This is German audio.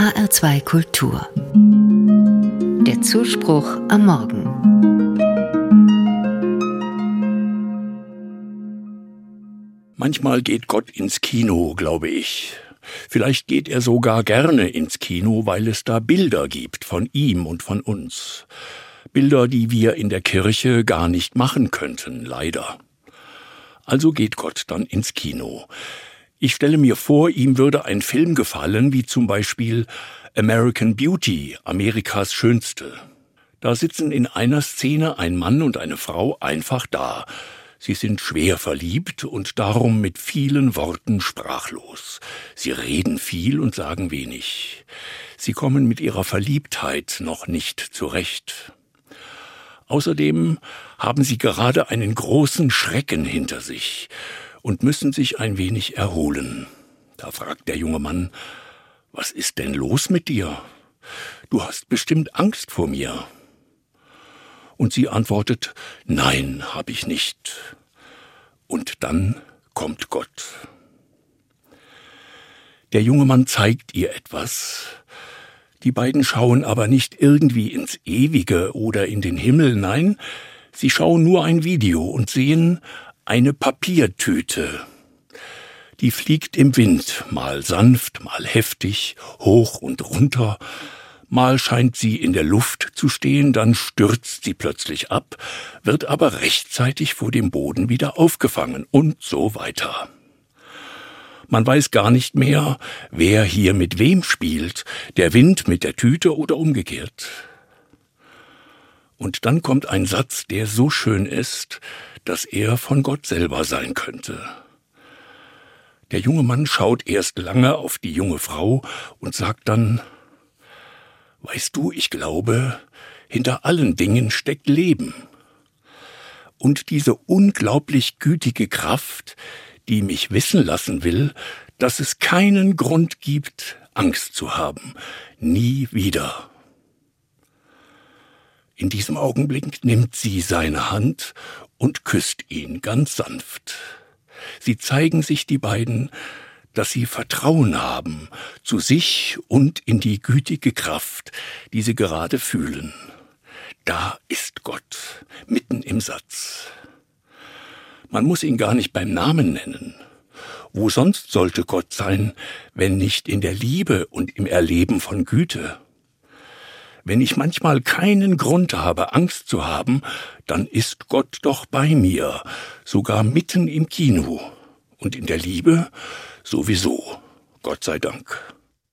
HR2 Kultur. Der Zuspruch am Morgen. Manchmal geht Gott ins Kino, glaube ich. Vielleicht geht er sogar gerne ins Kino, weil es da Bilder gibt von ihm und von uns. Bilder, die wir in der Kirche gar nicht machen könnten, leider. Also geht Gott dann ins Kino. Ich stelle mir vor, ihm würde ein Film gefallen, wie zum Beispiel American Beauty, Amerikas Schönste. Da sitzen in einer Szene ein Mann und eine Frau einfach da. Sie sind schwer verliebt und darum mit vielen Worten sprachlos. Sie reden viel und sagen wenig. Sie kommen mit ihrer Verliebtheit noch nicht zurecht. Außerdem haben sie gerade einen großen Schrecken hinter sich und müssen sich ein wenig erholen. Da fragt der junge Mann, was ist denn los mit dir? Du hast bestimmt Angst vor mir. Und sie antwortet, nein, hab ich nicht. Und dann kommt Gott. Der junge Mann zeigt ihr etwas. Die beiden schauen aber nicht irgendwie ins Ewige oder in den Himmel, nein, sie schauen nur ein Video und sehen eine Papiertüte. Die fliegt im Wind, mal sanft, mal heftig, hoch und runter, mal scheint sie in der Luft zu stehen, dann stürzt sie plötzlich ab, wird aber rechtzeitig vor dem Boden wieder aufgefangen und so weiter. Man weiß gar nicht mehr, wer hier mit wem spielt, der Wind mit der Tüte oder umgekehrt. Und dann kommt ein Satz, der so schön ist, dass er von Gott selber sein könnte. Der junge Mann schaut erst lange auf die junge Frau und sagt dann Weißt du, ich glaube, hinter allen Dingen steckt Leben. Und diese unglaublich gütige Kraft, die mich wissen lassen will, dass es keinen Grund gibt, Angst zu haben. Nie wieder. In diesem Augenblick nimmt sie seine Hand und küsst ihn ganz sanft. Sie zeigen sich die beiden, dass sie Vertrauen haben zu sich und in die gütige Kraft, die sie gerade fühlen. Da ist Gott, mitten im Satz. Man muss ihn gar nicht beim Namen nennen. Wo sonst sollte Gott sein, wenn nicht in der Liebe und im Erleben von Güte? Wenn ich manchmal keinen Grund habe, Angst zu haben, dann ist Gott doch bei mir, sogar mitten im Kino. Und in der Liebe sowieso. Gott sei Dank.